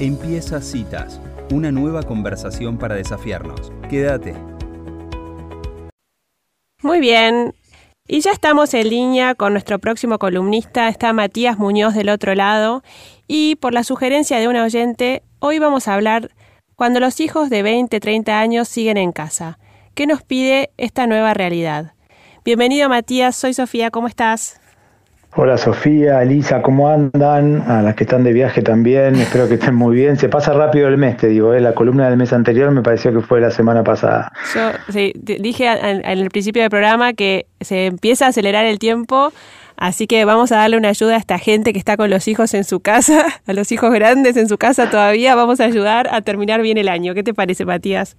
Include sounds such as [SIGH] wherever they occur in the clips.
Empieza Citas, una nueva conversación para desafiarnos. Quédate. Muy bien. Y ya estamos en línea con nuestro próximo columnista. Está Matías Muñoz del otro lado. Y por la sugerencia de un oyente, hoy vamos a hablar cuando los hijos de 20, 30 años siguen en casa. ¿Qué nos pide esta nueva realidad? Bienvenido Matías, soy Sofía, ¿cómo estás? Hola Sofía, Elisa, ¿cómo andan? A las que están de viaje también, espero que estén muy bien. Se pasa rápido el mes, te digo, ¿eh? la columna del mes anterior me pareció que fue la semana pasada. Yo sí, dije en el principio del programa que se empieza a acelerar el tiempo, así que vamos a darle una ayuda a esta gente que está con los hijos en su casa, [LAUGHS] a los hijos grandes en su casa todavía, vamos a ayudar a terminar bien el año. ¿Qué te parece, Matías?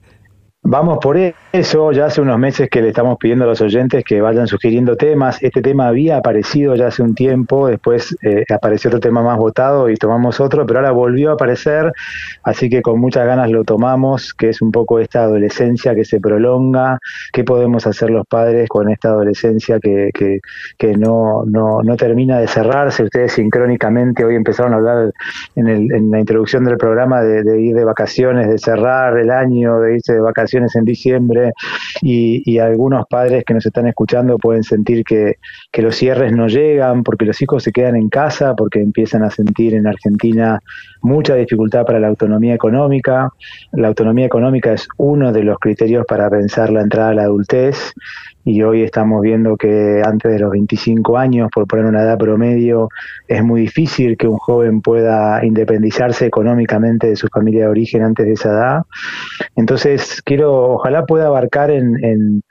Vamos por eso, ya hace unos meses que le estamos pidiendo a los oyentes que vayan sugiriendo temas. Este tema había aparecido ya hace un tiempo, después eh, apareció otro tema más votado y tomamos otro, pero ahora volvió a aparecer, así que con muchas ganas lo tomamos, que es un poco esta adolescencia que se prolonga, qué podemos hacer los padres con esta adolescencia que, que, que no, no, no termina de cerrarse. Ustedes sincrónicamente hoy empezaron a hablar en, el, en la introducción del programa de, de ir de vacaciones, de cerrar el año, de irse de vacaciones en diciembre y, algunos padres que nos están escuchando pueden sentir que, que los cierres no llegan porque los hijos se quedan en casa, porque empiezan a sentir en Argentina mucha dificultad para la autonomía económica. La autonomía económica es uno de los criterios para pensar la entrada a la adultez y hoy estamos viendo que antes de los 25 años, por poner una edad promedio, es muy difícil que un joven pueda independizarse económicamente de su familia de origen antes de esa edad. Entonces, quiero, ojalá pueda abarcar en, en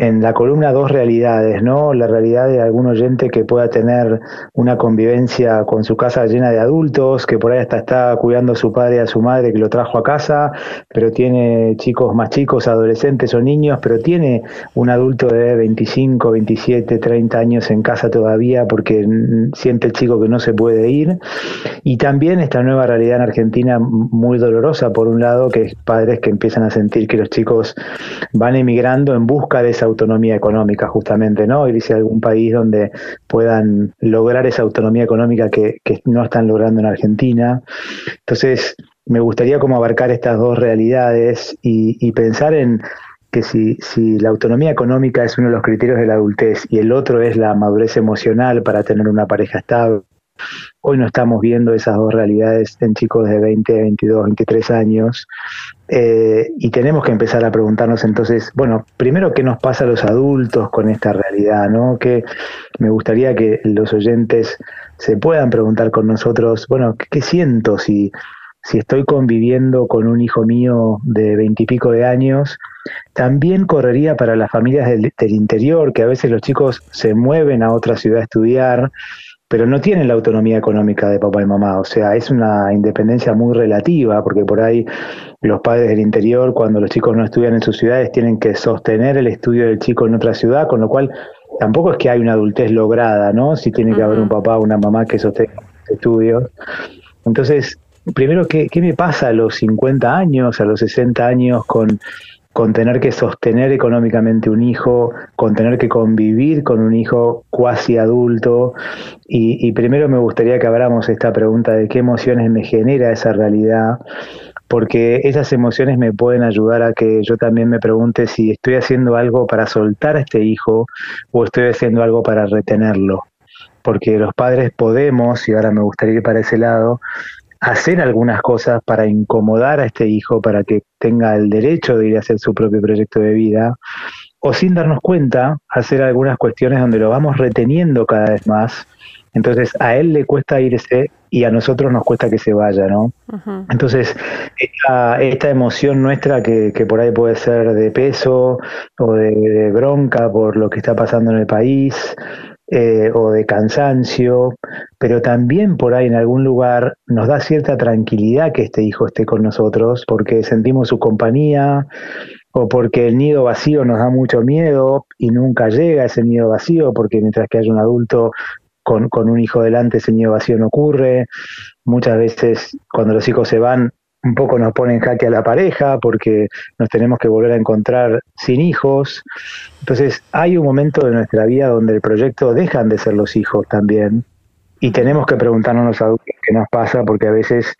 en la columna dos realidades, ¿no? La realidad de algún oyente que pueda tener una convivencia con su casa llena de adultos, que por ahí hasta está cuidando a su padre a su madre que lo trajo a casa, pero tiene chicos más chicos, adolescentes o niños, pero tiene un adulto de 25, 27, 30 años en casa todavía porque siente el chico que no se puede ir. Y también esta nueva realidad en Argentina muy dolorosa, por un lado, que es padres que empiezan a sentir que los chicos van emigrando en busca de esa autonomía económica justamente, ¿no? Irse a algún país donde puedan lograr esa autonomía económica que, no están logrando en Argentina. Entonces, me gustaría como abarcar estas dos realidades y, pensar en que si, si, la autonomía económica es uno de los criterios de la adultez y el otro es la madurez emocional para tener una pareja estable, Hoy no estamos viendo esas dos realidades en chicos de 20, 22, 23 años eh, y tenemos que empezar a preguntarnos entonces, bueno, primero qué nos pasa a los adultos con esta realidad, ¿no? Que me gustaría que los oyentes se puedan preguntar con nosotros, bueno, ¿qué, siento si, si estoy conviviendo con un hijo mío de veintipico de años? También correría para las familias del, del interior, que a veces los chicos se mueven a otra ciudad a estudiar pero no tienen la autonomía económica de papá y mamá, o sea, es una independencia muy relativa, porque por ahí los padres del interior, cuando los chicos no estudian en sus ciudades, tienen que sostener el estudio del chico en otra ciudad, con lo cual tampoco es que hay una adultez lograda, ¿no? Si tiene que haber un papá o una mamá que sostenga los estudios. Entonces, primero, ¿qué, ¿qué me pasa a los 50 años, a los 60 años con con tener que sostener económicamente un hijo, con tener que convivir con un hijo cuasi adulto. Y, primero me gustaría que abramos esta pregunta de qué emociones me genera esa realidad, porque esas emociones me pueden ayudar a que yo también me pregunte si estoy haciendo algo para soltar a este hijo o estoy haciendo algo para retenerlo. Porque los padres podemos, y ahora me gustaría ir para ese lado, hacer algunas cosas para incomodar a este hijo, para que tenga el derecho de ir a hacer su propio proyecto de vida, o sin darnos cuenta, hacer algunas cuestiones donde lo vamos reteniendo cada vez más. Entonces a él le cuesta irse y a nosotros nos cuesta que se vaya, ¿no? Entonces, esta, emoción nuestra que, que, por ahí puede ser de peso o de bronca por lo que está pasando en el país, eh, o de cansancio, pero también por ahí en algún lugar nos da cierta tranquilidad que este hijo esté con nosotros, porque sentimos su compañía, o porque el nido vacío nos da mucho miedo y nunca llega ese nido vacío, porque mientras que haya un adulto con, con un hijo delante, ese nido vacío no ocurre. Muchas veces cuando los hijos se van, un poco nos pone en jaque a la pareja porque nos tenemos que volver a encontrar sin hijos. Entonces hay un momento de nuestra vida donde el proyecto dejan de ser los hijos también y tenemos que preguntarnos a los adultos qué nos pasa porque a veces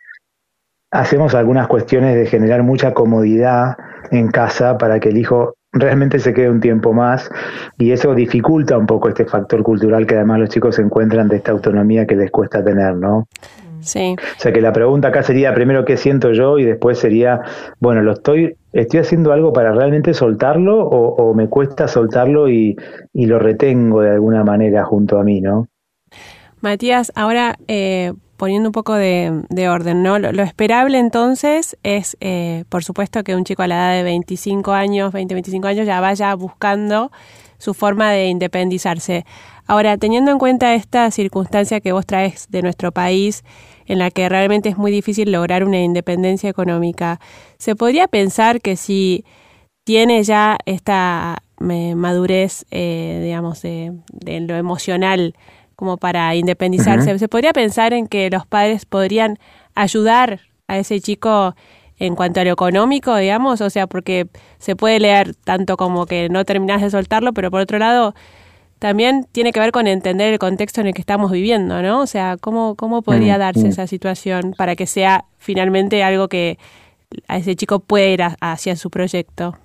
hacemos algunas cuestiones de generar mucha comodidad en casa para que el hijo realmente se quede un tiempo más y eso dificulta un poco este factor cultural que además los chicos encuentran de esta autonomía que les cuesta tener, ¿no? Sí. O sea que la pregunta acá sería primero qué siento yo y después sería, bueno, lo estoy, estoy haciendo algo para realmente soltarlo o, me cuesta soltarlo y, y, lo retengo de alguna manera junto a mí, ¿no? Matías, ahora eh, poniendo un poco de, orden, ¿no? Lo, esperable entonces es, eh, por supuesto, que un chico a la edad de 25 años, 20, 25 años, ya vaya buscando su forma de independizarse. Ahora, teniendo en cuenta esta circunstancia que vos traes de nuestro país, en la que realmente es muy difícil lograr una independencia económica, ¿se podría pensar que si tiene ya esta eh, madurez, digamos, de, de lo emocional, como para independizarse. Se podría pensar en que los padres podrían ayudar a ese chico en cuanto a lo económico, digamos, o sea, porque se puede leer tanto como que no terminas de soltarlo, pero por otro lado, también tiene que ver con entender el contexto en el que estamos viviendo, ¿no? O sea, ¿cómo, cómo podría mm, darse mm. esa situación para que sea finalmente algo que a ese chico pueda ir hacia su proyecto?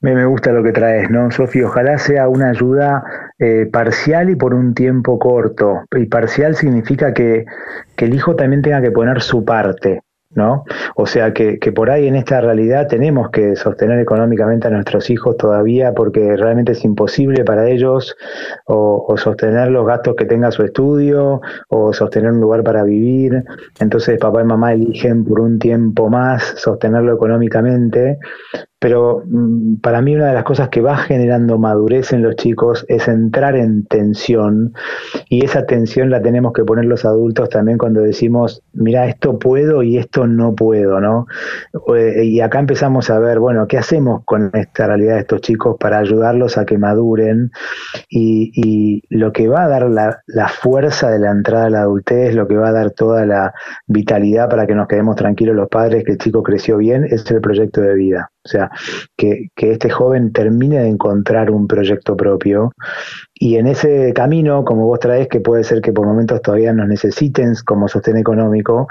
Me, me gusta lo que traes, ¿no, Sofía? Ojalá sea una ayuda eh, parcial y por un tiempo corto. Y parcial significa que, que el hijo también tenga que poner su parte. ¿No? O sea que, que, por ahí en esta realidad tenemos que sostener económicamente a nuestros hijos todavía porque realmente es imposible para ellos o, sostener los gastos que tenga su estudio o sostener un lugar para vivir. Entonces papá y mamá eligen por un tiempo más sostenerlo económicamente pero mm, para mí una de las cosas que va generando madurez en los chicos es entrar en tensión y esa tensión la tenemos que poner los adultos también cuando decimos, mira, esto puedo y esto no puedo, ¿no? Eh, y acá empezamos a ver, bueno, ¿qué hacemos con esta realidad de estos chicos para ayudarlos a que maduren? Y, lo que va a dar la, la fuerza de la entrada a la adultez, lo que va a dar toda la vitalidad para que nos quedemos tranquilos los padres, que el chico creció bien, es el proyecto de vida. O sea, que, este joven termine de encontrar un proyecto propio y en ese camino, como vos traes, que puede ser que por momentos todavía nos necesiten como sostén económico,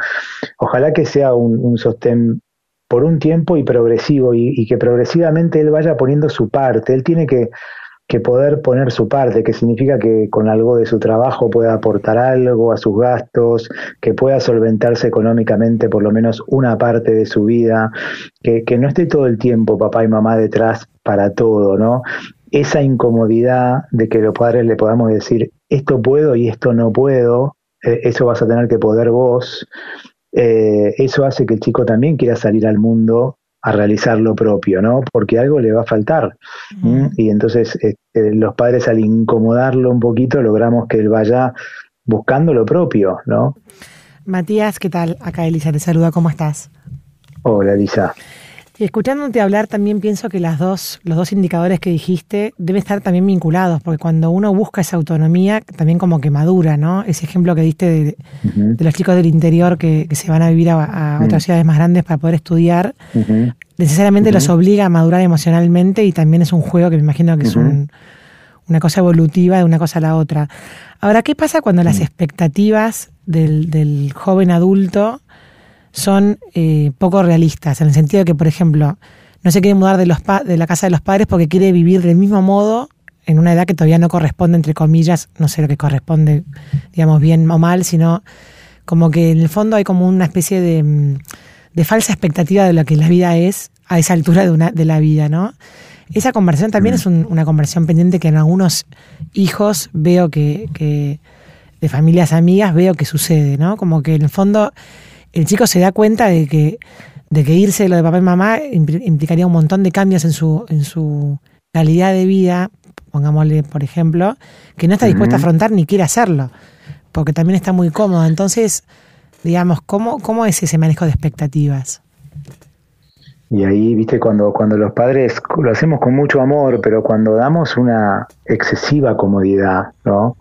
ojalá que sea un, sostén por un tiempo y progresivo y, que progresivamente él vaya poniendo su parte. Él tiene que que poder poner su parte, que significa que con algo de su trabajo pueda aportar algo a sus gastos, que pueda solventarse económicamente por lo menos una parte de su vida, que, que no esté todo el tiempo papá y mamá detrás para todo, ¿no? Esa incomodidad de que los padres le podamos decir, esto puedo y esto no puedo, eh, eso vas a tener que poder vos, eh, eso hace que el chico también quiera salir al mundo a realizar lo propio, ¿no? Porque algo le va a faltar. Y entonces este, los padres al incomodarlo un poquito logramos que él vaya buscando lo propio, ¿no? Matías, ¿qué tal? Acá Elisa te saluda, ¿cómo estás? Hola Elisa. Y escuchándote hablar también pienso que las dos, los dos indicadores que dijiste deben estar también vinculados, porque cuando uno busca esa autonomía, también como que madura, ¿no? Ese ejemplo que diste de, los chicos del interior que, se van a vivir a, otras ciudades más grandes para poder estudiar, necesariamente los obliga a madurar emocionalmente y también es un juego que me imagino que es una cosa evolutiva de una cosa a la otra. Ahora, ¿qué pasa cuando las expectativas del, del joven adulto son eh, poco realistas, en el sentido de que, por ejemplo, no se quiere mudar de, los de la casa de los padres porque quiere vivir del mismo modo en una edad que todavía no corresponde, entre comillas, no sé lo que corresponde, digamos, bien o mal, sino como que en el fondo hay como una especie de, mm, de falsa expectativa de lo que la vida es a esa altura de, una, de la vida, ¿no? Esa conversión también es una conversión pendiente que en algunos hijos veo que, que, de familias amigas, veo que sucede, ¿no? Como que en el fondo el chico se da cuenta de que, de que irse de lo de papá y mamá implicaría un montón de cambios en su, en su calidad de vida, pongámosle por ejemplo, que no está dispuesta a afrontar ni quiere hacerlo, porque también está muy cómodo. Entonces, digamos, ¿cómo, cómo es ese manejo de expectativas? Y ahí, viste, cuando, cuando los padres lo hacemos con mucho amor, pero cuando damos una excesiva comodidad, ¿no?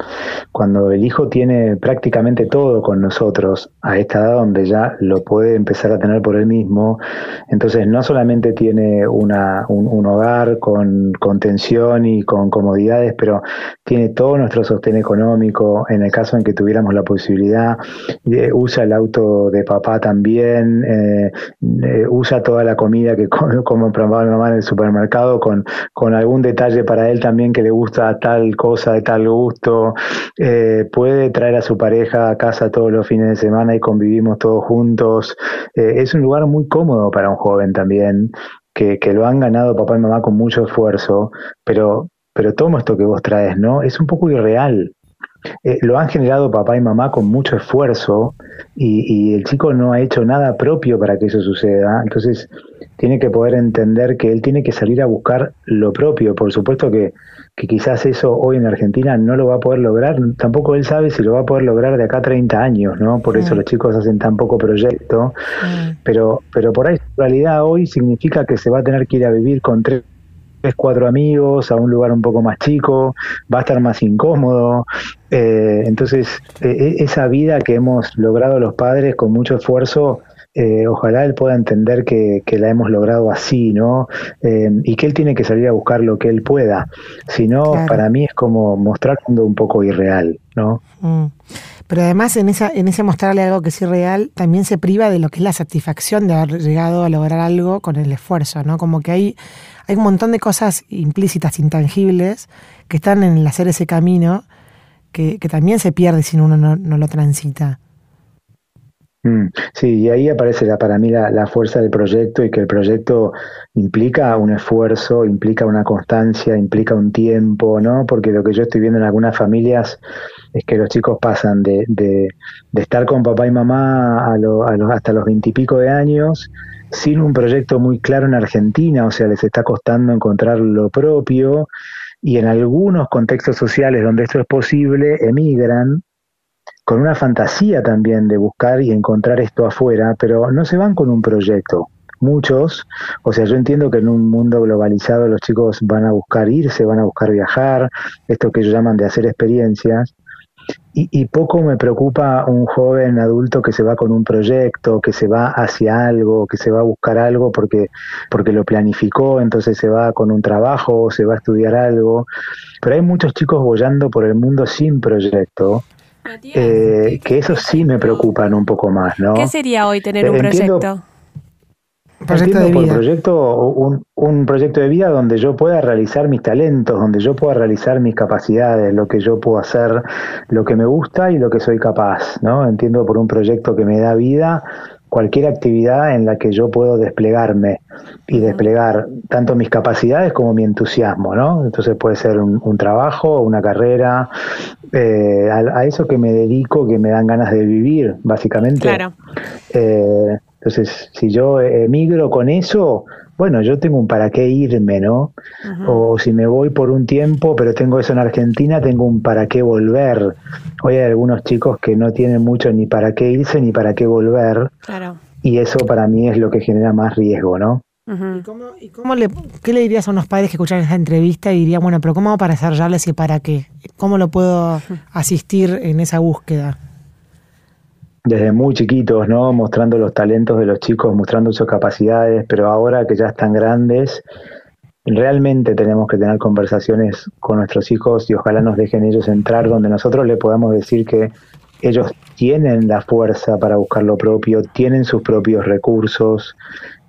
Cuando el hijo tiene prácticamente todo con nosotros, a esta edad donde ya lo puede empezar a tener por él mismo, entonces no solamente tiene un, hogar con contención y con comodidades, pero tiene todo nuestro sostén económico, en el caso en que tuviéramos la posibilidad, eh, usa el auto de papá también, eh, eh, usa toda la comida que [LAUGHS] come, como mamá en el supermercado con, con algún detalle para él también que le gusta tal cosa de tal gusto, eh, puede traer a su pareja a casa todos los fines de semana y convivimos todos juntos. Eh, es un lugar muy cómodo para un joven también, que, que lo han ganado papá y mamá con mucho esfuerzo, pero, pero todo esto que vos traes, ¿no? Es un poco irreal. Eh, lo han generado papá y mamá con mucho esfuerzo y, y, el chico no ha hecho nada propio para que eso suceda. Entonces tiene que poder entender que él tiene que salir a buscar lo propio. Por supuesto que que quizás eso hoy en Argentina no lo va a poder lograr, tampoco él sabe si lo va a poder lograr de acá a 30 años, ¿no? Por eso los chicos hacen tan poco proyecto, pero, pero por ahí en realidad hoy significa que se va a tener que ir a vivir con tres cuatro amigos a un lugar un poco más chico, va a estar más incómodo. Eh, entonces, e, e, esa vida que hemos logrado los padres con mucho esfuerzo, eh, ojalá él pueda entender que, la hemos logrado así, ¿no? Eh, y que él tiene que salir a buscar lo que él pueda. Si no, para mí es como mostrar un poco irreal, ¿no? Mm. Pero además en, esa, en ese mostrarle algo que es irreal, también se priva de lo que es la satisfacción de haber llegado a lograr algo con el esfuerzo, ¿no? Como que hay, hay un montón de cosas implícitas, intangibles, que están en el hacer ese camino, que, también se pierde si uno no lo transita. Mm, sí, y ahí aparece para mí la, fuerza del proyecto y que el proyecto implica un esfuerzo, implica una constancia, implica un tiempo, ¿no? Porque lo que yo estoy viendo en algunas familias es que los chicos pasan de, de, estar con papá y mamá a lo, a hasta los veintipico de años sin un proyecto muy claro en Argentina, o sea, les está costando encontrar lo propio y en algunos contextos sociales donde esto es posible, emigran con una fantasía también de buscar y encontrar esto afuera, pero no se van con un proyecto. Muchos, o sea, yo entiendo que en un mundo globalizado los chicos van a buscar irse, van a buscar viajar, esto que ellos llaman de hacer experiencias, y, poco me preocupa un joven adulto que se va con un proyecto, que se va hacia algo, que se va a buscar algo porque, porque lo planificó, entonces se va con un trabajo, se va a estudiar algo. Pero hay muchos chicos bollando por el mundo sin proyecto eh, que eso sí me preocupan un poco más, ¿no? ¿Qué sería hoy tener un proyecto? Proyecto de vida. proyecto, un, un, proyecto de vida donde yo pueda realizar mis talentos, donde yo pueda realizar mis capacidades, lo que yo puedo hacer, lo que me gusta y lo que soy capaz, ¿no? Entiendo por un proyecto que me da vida cualquier actividad en la que yo puedo desplegarme y desplegar tanto mis capacidades como mi entusiasmo, ¿no? Entonces puede ser un, trabajo, una carrera, eh, a, eso que me dedico, que me dan ganas de vivir, básicamente. Claro. Eh, entonces, si yo emigro con eso, bueno, yo tengo un para qué irme, ¿no? O si me voy por un tiempo, pero tengo eso en Argentina, tengo un para qué volver. Hoy hay algunos chicos que no tienen mucho ni para qué irse ni para qué volver. Claro. Y eso para mí es lo que genera más riesgo, ¿no? ¿Y, cómo, le, qué le dirías a unos padres que escuchan esta entrevista y dirían, bueno, pero ¿cómo hago para desarrollarles y para qué? ¿Cómo lo puedo asistir en esa búsqueda? Desde muy chiquitos, ¿no? Mostrando los talentos de los chicos, mostrando sus capacidades, pero ahora que ya están grandes, realmente tenemos que tener conversaciones con nuestros hijos y ojalá nos dejen ellos entrar donde nosotros le podamos decir que ellos tienen la fuerza para buscar lo propio, tienen sus propios recursos,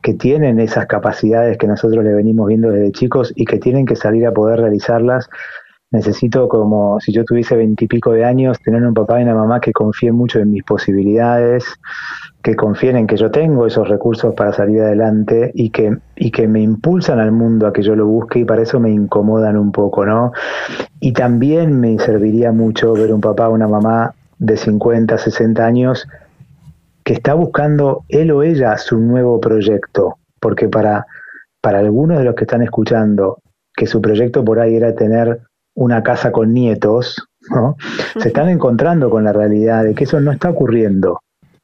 que tienen esas capacidades que nosotros le venimos viendo desde chicos y que tienen que salir a poder realizarlas necesito como si yo tuviese veintipico de años, tener un papá y una mamá que confíen mucho en mis posibilidades, que confíen en que yo tengo esos recursos para salir adelante y que, y que me impulsan al mundo a que yo lo busque y para eso me incomodan un poco, ¿no? Y también me serviría mucho ver un papá o una mamá de 50, 60 años que está buscando él o ella su nuevo proyecto, porque para, para algunos de los que están escuchando, que su proyecto por ahí era tener una casa con nietos, ¿no? se están encontrando con la realidad de que eso no está ocurriendo.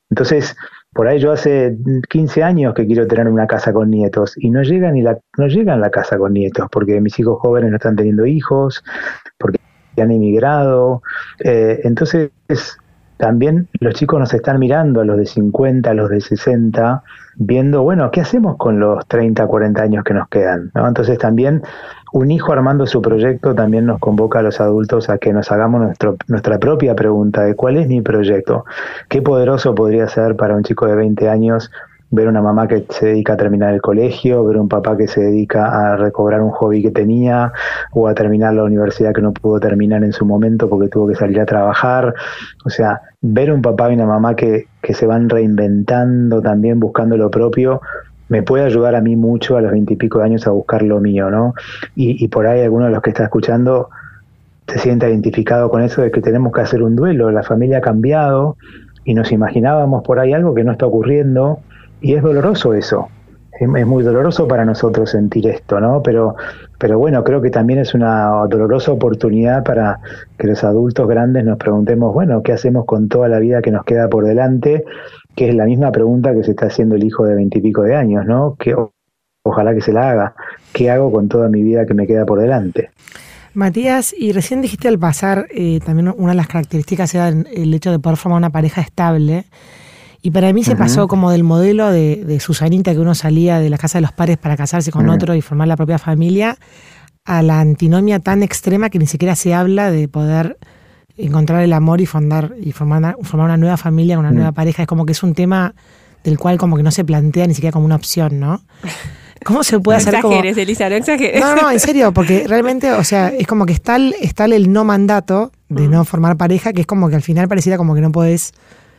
Entonces, por ahí yo hace 15 años que quiero tener una casa con nietos y no llegan ni la, no llegan la casa con nietos porque mis hijos jóvenes no están teniendo hijos, porque han emigrado. Eh, entonces, también los chicos nos están mirando, a los de 50, a los de 60, viendo, bueno, ¿qué hacemos con los 30, 40 años que nos quedan? ¿no? Entonces también un hijo armando su proyecto también nos convoca a los adultos a que nos hagamos nuestro, nuestra propia pregunta de cuál es mi proyecto, qué poderoso podría ser para un chico de 20 años ver una mamá que se dedica a terminar el colegio, ver un papá que se dedica a recobrar un hobby que tenía o a terminar la universidad que no pudo terminar en su momento porque tuvo que salir a trabajar. O sea, ver un papá y una mamá que, que se van reinventando también, buscando lo propio, me puede ayudar a mí mucho a los veintipico años a buscar lo mío, ¿no? Y, y por ahí alguno de los que está escuchando se siente identificado con eso de que tenemos que hacer un duelo, la familia ha cambiado y nos imaginábamos por ahí algo que no está ocurriendo y es doloroso eso. Es, muy doloroso para nosotros sentir esto, ¿no? Pero, pero bueno, creo que también es una dolorosa oportunidad para que los adultos grandes nos preguntemos, bueno, ¿qué hacemos con toda la vida que nos queda por delante? Que es la misma pregunta que se está haciendo el hijo de veintipico de años, ¿no? Que ojalá que se la haga. ¿Qué hago con toda mi vida que me queda por delante? Matías, y recién dijiste al pasar, eh, también una de las características era el hecho de poder formar una pareja estable. Y para mí se pasó como del modelo de, Susanita, que uno salía de la casa de los padres para casarse con otro y formar la propia familia, a la antinomia tan extrema que ni siquiera se habla de poder encontrar el amor y fundar y formar una, formar una nueva familia, una nueva pareja. Es como que es un tema del cual como que no se plantea ni siquiera como una opción, ¿no? ¿Cómo se puede hacer exageres, Elisa, no exageres. No, no, en serio, porque realmente, o sea, es como que está el, está el no mandato de no formar pareja, que es como que al final pareciera como que no podés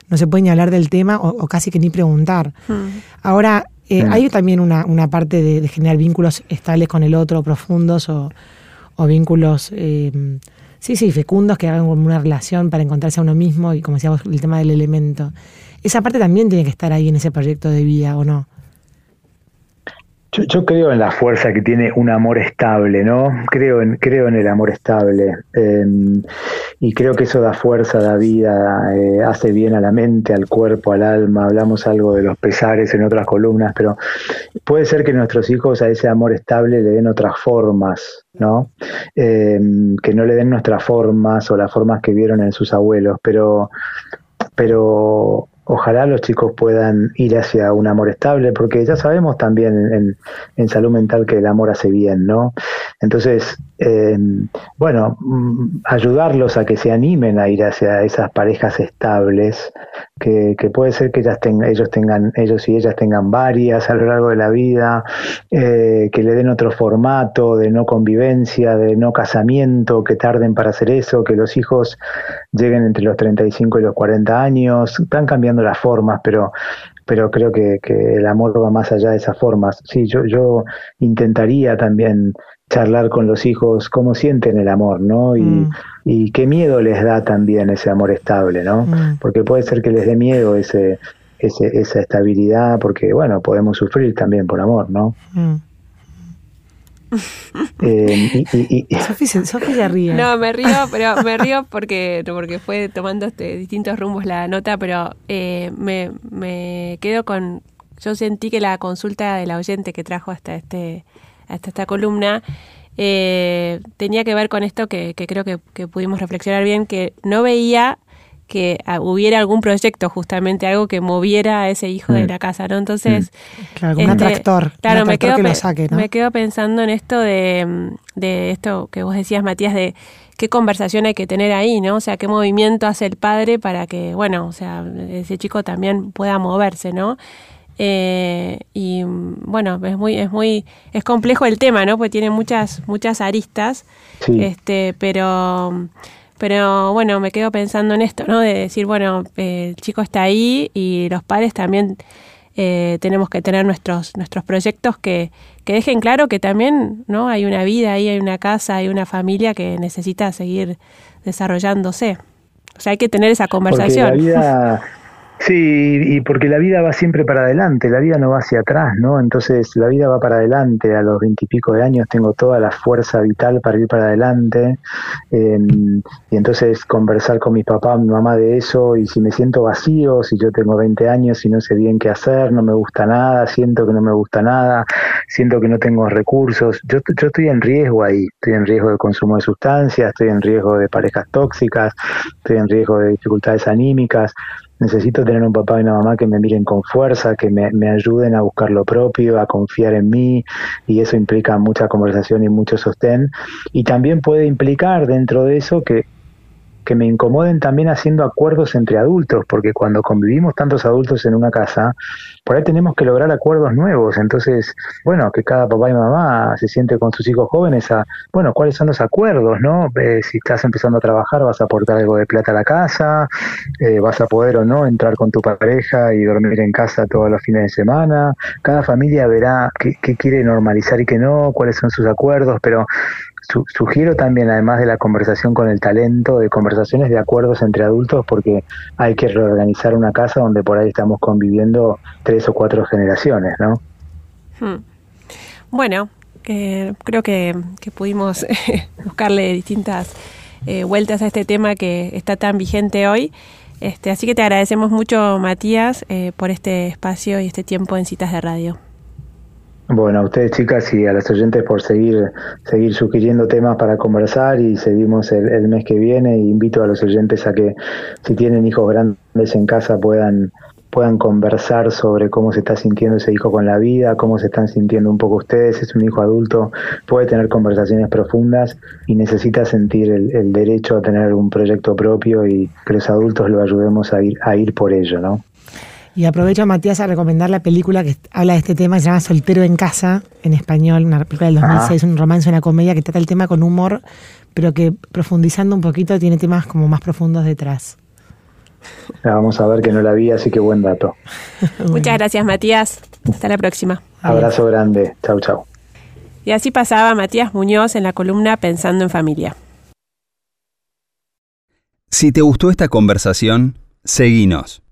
no se puede ni hablar del tema o, casi que ni preguntar. Hmm. Ahora, eh, hay también una, una parte de, generar vínculos estables con el otro, profundos o, vínculos, eh, sí, sí, fecundos, que hagan como una relación para encontrarse a uno mismo y como decíamos, el tema del elemento. Esa parte también tiene que estar ahí en ese proyecto de vida, ¿o no? Yo, creo en la fuerza que tiene un amor estable, ¿no? Creo en, creo en el amor estable. Em, y creo que eso da fuerza, da vida, eh, hace bien a la mente, al cuerpo, al alma. Hablamos algo de los pesares en otras columnas, pero puede ser que nuestros hijos a ese amor estable le den otras formas, ¿no? Em, que no le den nuestras formas o las formas que vieron en sus abuelos, pero, pero ojalá los chicos puedan ir hacia un amor estable, porque ya sabemos también en, salud mental que el amor hace bien, ¿no? Entonces, bueno, mm, ayudarlos a que se animen a ir hacia esas parejas estables, que, puede ser que ellas ellos tengan, ellos y ellas tengan varias a lo largo de la vida, eh, que le den otro formato de no convivencia, de no casamiento, que tarden para hacer eso, que los hijos lleguen entre los 35 y los 40 años, están cambiando las formas, pero pero creo que, que el amor va más allá de esas formas. Sí, yo, yo intentaría también charlar con los hijos cómo sienten el amor, ¿no? Y, mm. y qué miedo les da también ese amor estable, ¿no? Mm. Porque puede ser que les dé miedo ese, ese, esa estabilidad, porque, bueno, podemos sufrir también por amor, ¿no? Mm. Eh, y, Sofía ríe. No, me río, pero me río porque, porque fue tomando este, distintos rumbos la nota, pero eh, me, me quedo con. Yo sentí que la consulta del oyente que trajo hasta este hasta esta columna, eh, tenía que ver con esto que, creo que, pudimos reflexionar bien, que no veía que ah, hubiera algún proyecto, justamente algo que moviera a ese hijo de mm. la casa, ¿no? Entonces... Mm. Claro, un este, atractor. Claro, me, quedo, me quedo pensando en esto de, de esto que vos decías, Matías, de qué conversación hay que tener ahí, ¿no? O sea, qué movimiento hace el padre para que, bueno, o sea, ese chico también pueda moverse, ¿no? Eh, y bueno, es muy, es muy, es complejo el tema, ¿no? Porque tiene muchas, muchas aristas. Este, pero, pero bueno, me quedo pensando en esto, ¿no? De decir, bueno, eh, el chico está ahí y los padres también eh, tenemos que tener nuestros, nuestros proyectos que, que dejen claro que también, ¿no? Hay una vida ahí, hay una casa, hay una familia que necesita seguir desarrollándose. O sea, hay que tener esa conversación. [LAUGHS] Sí, y porque la vida va siempre para adelante, la vida no va hacia atrás, ¿no? Entonces la vida va para adelante, a los veintipico de años tengo toda la fuerza vital para ir para adelante, em, y entonces conversar con mi papá, mi mamá de eso, y si me siento vacío, si yo tengo 20 años y no sé bien qué hacer, no me gusta nada, siento que no me gusta nada, siento que no tengo recursos, yo, yo estoy en riesgo ahí, estoy en riesgo de consumo de sustancias, estoy en riesgo de parejas tóxicas, estoy en riesgo de dificultades anímicas, necesito tener un papá y una mamá que me miren con fuerza, que me, ayuden a buscar lo propio, a confiar en mí, y eso implica mucha conversación y mucho sostén. Y también puede implicar dentro de eso que, que me incomoden también haciendo acuerdos entre adultos, porque cuando convivimos tantos adultos en una casa, por ahí tenemos que lograr acuerdos nuevos. Entonces, bueno, que cada papá y mamá se siente con sus hijos jóvenes a, bueno, cuáles son los acuerdos, ¿no? Eh, si estás empezando a trabajar, vas a aportar algo de plata a la casa, eh, vas a poder o no entrar con tu pareja y dormir en casa todos los fines de semana. Cada familia verá qué, qué quiere normalizar y qué no, cuáles son sus acuerdos, pero sugiero también, además de la conversación con el talento, de conversaciones de acuerdos entre adultos, porque hay que reorganizar una casa donde por ahí estamos conviviendo tres o cuatro generaciones, ¿no? Hmm. Bueno, creo que, pudimos [LAUGHS] buscarle distintas eh, vueltas a este tema que está tan vigente hoy. Este, así que te agradecemos mucho, Matías, eh, por este espacio y este tiempo en citas de radio. Bueno, a ustedes chicas y a los oyentes por seguir, seguir sugiriendo temas para conversar y seguimos el, mes que viene. invito a los oyentes a que si tienen hijos grandes en casa puedan, puedan conversar sobre cómo se está sintiendo ese hijo con la vida, cómo se están sintiendo un poco ustedes. Es un hijo adulto, puede tener conversaciones profundas y necesita sentir el, el derecho a tener un proyecto propio y que los adultos lo ayudemos a ir, a ir por ello, ¿no? Y aprovecho, Matías, a recomendar la película que habla de este tema, se llama Soltero en Casa, en español, una película del 2006, un romance, una comedia que trata el tema con humor, pero que profundizando un poquito tiene temas como más profundos detrás. vamos a ver que no la vi, así que buen dato. [LAUGHS] Muchas gracias, Matías. Hasta la próxima. Abrazo grande. Chau, chau. Y así pasaba Matías Muñoz en la columna Pensando en Familia. Si te gustó esta conversación, seguinos